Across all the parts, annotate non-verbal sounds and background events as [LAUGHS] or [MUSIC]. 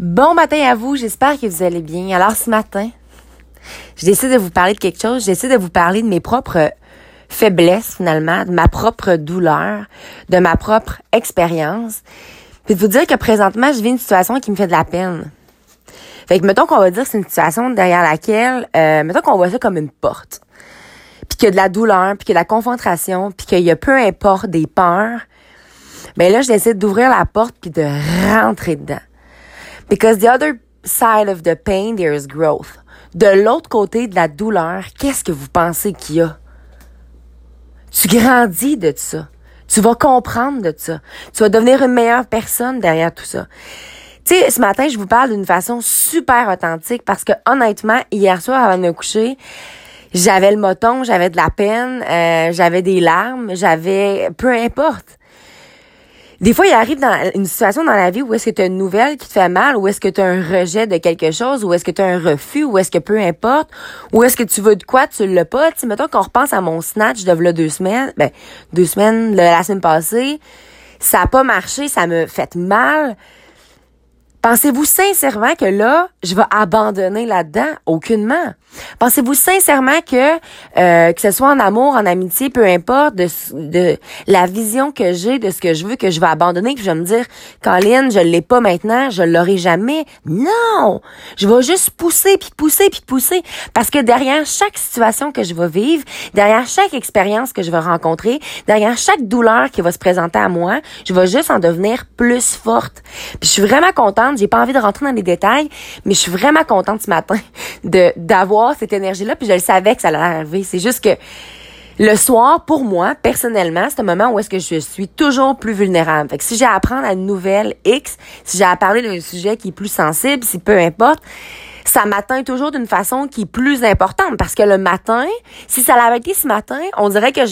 Bon matin à vous, j'espère que vous allez bien. Alors ce matin, je décide de vous parler de quelque chose, j'essaie de vous parler de mes propres faiblesses finalement, de ma propre douleur, de ma propre expérience, puis de vous dire que présentement, je vis une situation qui me fait de la peine. Fait que mettons qu'on va dire que c'est une situation derrière laquelle, euh, mettons qu'on voit ça comme une porte, puis qu'il y a de la douleur, puis qu'il y a de la confrontation, puis qu'il y a peu importe des peurs, ben là, je décide d'ouvrir la porte puis de rentrer dedans. Because the other side of the pain, there is growth. De l'autre côté de la douleur, qu'est-ce que vous pensez qu'il y a? Tu grandis de ça. Tu vas comprendre de ça. Tu vas devenir une meilleure personne derrière tout ça. Tu sais, ce matin, je vous parle d'une façon super authentique parce que honnêtement, hier soir avant de me coucher, j'avais le moton, j'avais de la peine, euh, j'avais des larmes, j'avais peu importe. Des fois, il arrive dans une situation dans la vie où est-ce que tu as une nouvelle qui te fait mal, ou est-ce que tu as un rejet de quelque chose, ou est-ce que tu as un refus, ou est-ce que peu importe, ou est-ce que tu veux de quoi, tu l'as pas. Tu mettons qu'on repense à mon snatch de là deux semaines, ben, deux semaines, la semaine passée, ça a pas marché, ça me fait mal. Pensez-vous sincèrement que là, je vais abandonner là-dedans? Aucunement. Pensez-vous sincèrement que euh, que ce soit en amour, en amitié, peu importe, de, de la vision que j'ai de ce que je veux, que je vais abandonner, que je vais me dire, Colin, je l'ai pas maintenant, je l'aurai jamais. Non! Je vais juste pousser, puis pousser, puis pousser. Parce que derrière chaque situation que je vais vivre, derrière chaque expérience que je vais rencontrer, derrière chaque douleur qui va se présenter à moi, je vais juste en devenir plus forte. Puis je suis vraiment contente j'ai pas envie de rentrer dans les détails, mais je suis vraiment contente ce matin [LAUGHS] de d'avoir cette énergie-là. Puis je le savais que ça allait arriver. C'est juste que le soir, pour moi, personnellement, c'est un moment où est-ce que je suis toujours plus vulnérable. Fait que si j'ai à apprendre à une nouvelle X, si j'ai à parler d'un sujet qui est plus sensible, si peu importe, ça m'atteint toujours d'une façon qui est plus importante parce que le matin, si ça l'avait été ce matin, on dirait que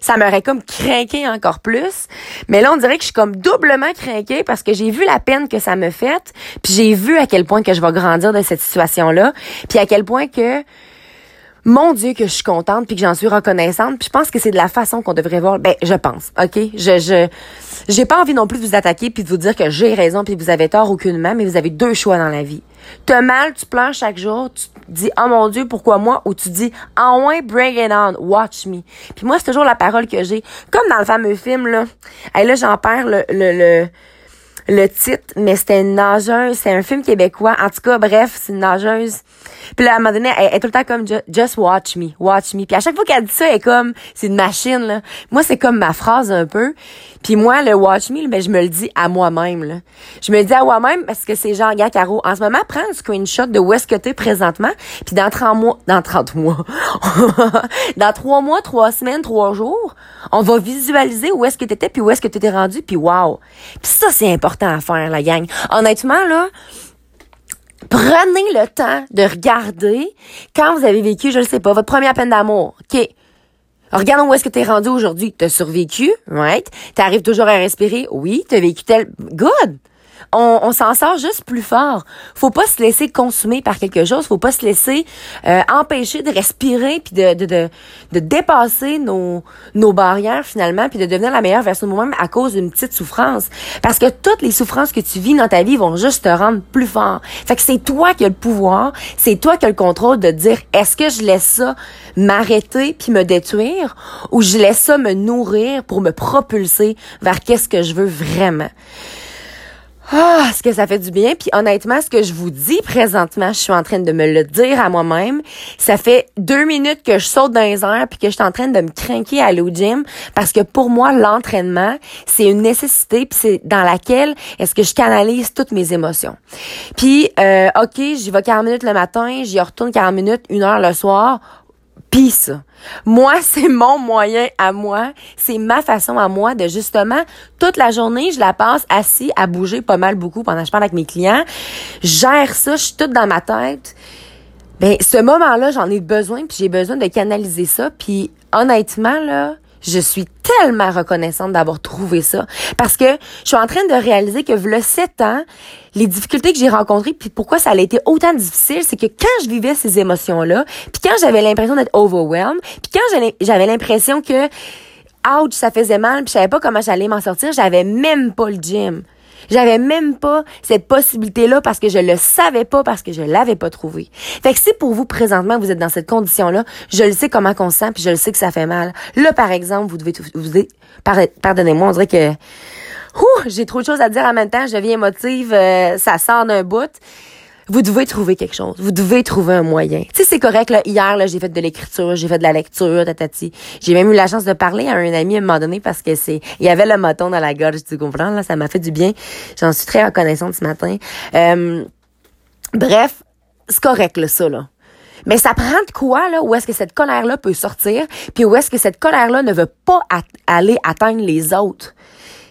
ça m'aurait comme craqué encore plus. Mais là, on dirait que je suis comme doublement craquée parce que j'ai vu la peine que ça me fait, puis j'ai vu à quel point que je vais grandir de cette situation-là, puis à quel point que mon Dieu que je suis contente puis que j'en suis reconnaissante. Puis je pense que c'est de la façon qu'on devrait voir. Ben, je pense, ok? Je, je, j'ai pas envie non plus de vous attaquer puis de vous dire que j'ai raison puis vous avez tort aucunement, mais vous avez deux choix dans la vie. T'as mal, tu pleures chaque jour, tu dis oh mon Dieu pourquoi moi? Ou tu dis en moins bring it on, watch me. Puis moi c'est toujours la parole que j'ai, comme dans le fameux film là. Et là j'en perds le, le, le le titre, mais c'était une nageuse, c'est un film québécois. En tout cas, bref, c'est une nageuse. Puis là, à un moment donné, elle, est tout le temps comme just watch me, watch me. Puis à chaque fois qu'elle dit ça, elle est comme c'est une machine là. Moi, c'est comme ma phrase un peu. Puis moi, le watch me, ben je me le dis à moi-même là. Je me le dis à moi-même parce que c'est genre gars Caro, en ce moment, prends un screenshot de où est-ce que t'es présentement, puis dans 30 mois, dans 30 mois. [LAUGHS] dans 3 mois, 3 semaines, 3 jours, on va visualiser où est-ce que t'étais puis où est-ce que t'étais rendu puis wow. Puis ça c'est important à faire, la gang. Honnêtement, là, prenez le temps de regarder quand vous avez vécu, je ne sais pas, votre première peine d'amour. OK? Regardons où est-ce que tu es rendu aujourd'hui. Tu as survécu, right? Tu arrives toujours à respirer. Oui, tu as vécu tel... Good! On, s'en sort juste plus fort. Faut pas se laisser consumer par quelque chose. Faut pas se laisser euh, empêcher de respirer puis de, de, de, de, dépasser nos, nos barrières finalement puis de devenir la meilleure version de nous-mêmes à cause d'une petite souffrance. Parce que toutes les souffrances que tu vis dans ta vie vont juste te rendre plus fort. Fait que c'est toi qui as le pouvoir, c'est toi qui as le contrôle de dire est-ce que je laisse ça m'arrêter puis me détruire ou je laisse ça me nourrir pour me propulser vers qu'est-ce que je veux vraiment? Ah, ce que ça fait du bien? Puis honnêtement, ce que je vous dis présentement, je suis en train de me le dire à moi-même. Ça fait deux minutes que je saute dans les airs puis que je suis en train de me craquer à aller au gym parce que pour moi, l'entraînement, c'est une nécessité puis c'est dans laquelle est-ce que je canalise toutes mes émotions. Puis, euh, OK, j'y vais 40 minutes le matin, j'y retourne 40 minutes, une heure le soir. Pis ça. Moi, [LAUGHS] c'est mon moyen à moi. C'est ma façon à moi de justement, toute la journée, je la passe assis à bouger pas mal beaucoup pendant que je parle avec mes clients. Je gère ça, je suis toute dans ma tête. Ben, ce moment-là, j'en ai besoin, puis j'ai besoin de canaliser ça. Puis honnêtement, là, je suis tellement reconnaissante d'avoir trouvé ça parce que je suis en train de réaliser que le sept ans, les difficultés que j'ai rencontrées puis pourquoi ça a été autant difficile, c'est que quand je vivais ces émotions-là, puis quand j'avais l'impression d'être overwhelmed, puis quand j'avais l'impression que ouch, ça faisait mal, puis je savais pas comment j'allais m'en sortir, j'avais même pas le gym. J'avais même pas cette possibilité-là parce que je le savais pas, parce que je l'avais pas trouvé. Fait que si pour vous, présentement, vous êtes dans cette condition-là, je le sais comment qu'on se sent, puis je le sais que ça fait mal. Là, par exemple, vous devez, vous devez pardonnez-moi, on dirait que, j'ai trop de choses à dire en même temps, je deviens émotive, euh, ça sort d'un bout vous devez trouver quelque chose. Vous devez trouver un moyen. Tu sais, c'est correct, là. Hier, là, j'ai fait de l'écriture, j'ai fait de la lecture, tatati. J'ai même eu la chance de parler à un ami à un moment donné parce que c'est, il y avait le moton dans la gorge, tu comprends, là. Ça m'a fait du bien. J'en suis très reconnaissante ce matin. Euh, bref, c'est correct, là, ça, là. Mais ça prend de quoi, là, où est-ce que cette colère-là peut sortir, puis où est-ce que cette colère-là ne veut pas aller atteindre les autres?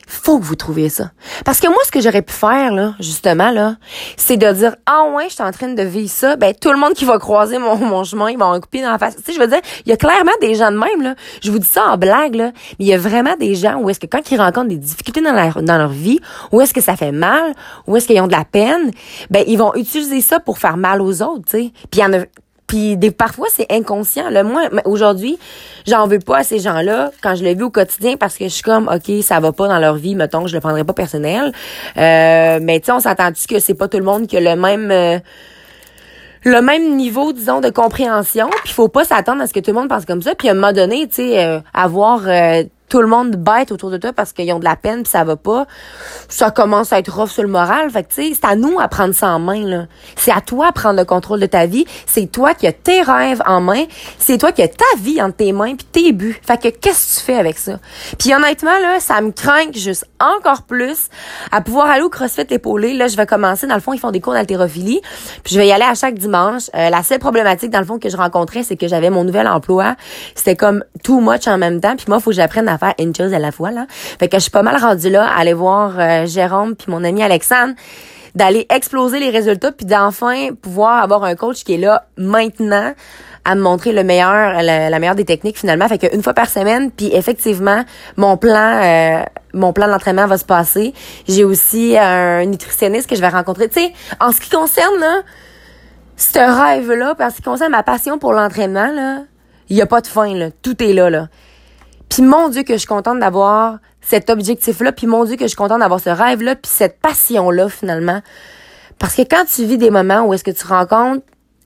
Faut que vous trouviez ça. Parce que moi, ce que j'aurais pu faire, là, justement, là, c'est de dire, ah ouais, je suis en train de vivre ça, ben, tout le monde qui va croiser mon, chemin, il va en couper dans la face. Tu sais, je veux dire, il y a clairement des gens de même, là. Je vous dis ça en blague, là. Mais il y a vraiment des gens où est-ce que quand ils rencontrent des difficultés dans leur, dans leur vie, où est-ce que ça fait mal, où est-ce qu'ils ont de la peine, ben, ils vont utiliser ça pour faire mal aux autres, tu sais. Puis il y en a, puis des, parfois, c'est inconscient. Là, moi, aujourd'hui, j'en veux pas à ces gens-là quand je les vis au quotidien parce que je suis comme, OK, ça va pas dans leur vie, mettons, je le prendrai pas personnel. Euh, mais tu sais, on s'entend-tu que c'est pas tout le monde qui a le même... Euh, le même niveau, disons, de compréhension? Puis faut pas s'attendre à ce que tout le monde pense comme ça. Puis à un moment donné, tu sais, euh, avoir tout le monde bête autour de toi parce qu'ils ont de la peine puis ça va pas, ça commence à être rough sur le moral. Fait que tu sais, c'est à nous à prendre ça en main là. C'est à toi à prendre le contrôle de ta vie. C'est toi qui as tes rêves en main. C'est toi qui as ta vie entre tes mains puis tes buts. Fait que qu'est-ce que tu fais avec ça? Puis honnêtement là, ça me craint juste encore plus à pouvoir aller au CrossFit épaulé. Là, je vais commencer. Dans le fond, ils font des cours d'haltérophilie. Puis je vais y aller à chaque dimanche. Euh, la seule problématique dans le fond que je rencontrais, c'est que j'avais mon nouvel emploi. C'était comme too much en même temps. Puis moi, faut que j'apprenne à faire une chose à la fois là. Fait que je suis pas mal rendue là, aller voir euh, Jérôme puis mon ami Alexandre d'aller exploser les résultats puis d'enfin pouvoir avoir un coach qui est là maintenant à me montrer le meilleur la, meilleure des techniques finalement. Fait qu'une fois par semaine puis effectivement mon plan euh, mon plan d'entraînement va se passer. J'ai aussi un nutritionniste que je vais rencontrer. Tu sais en ce qui concerne là ce rêve là parce ce qui concerne ma passion pour l'entraînement là il y a pas de fin là. Tout est là là puis mon Dieu que je suis contente d'avoir cet objectif-là, puis mon Dieu que je suis contente d'avoir ce rêve-là, puis cette passion-là finalement. Parce que quand tu vis des moments où est-ce que tu rencontres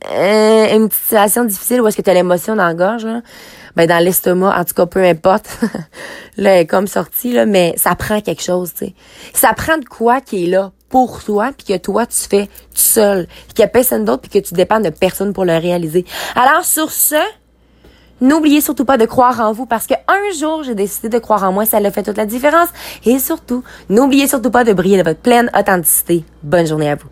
euh, une situation difficile, où est-ce que tu as l'émotion dans la gorge, là, ben dans l'estomac, en tout cas peu importe, [LAUGHS] là, elle est comme sortie, là, mais ça prend quelque chose, tu sais. Ça prend de quoi qui est là pour toi, puis que toi, tu fais tout seul, qu'il n'y a personne d'autre, puis que tu dépends de personne pour le réaliser. Alors, sur ce, N'oubliez surtout pas de croire en vous parce que un jour, j'ai décidé de croire en moi, ça a fait toute la différence. Et surtout, n'oubliez surtout pas de briller de votre pleine authenticité. Bonne journée à vous.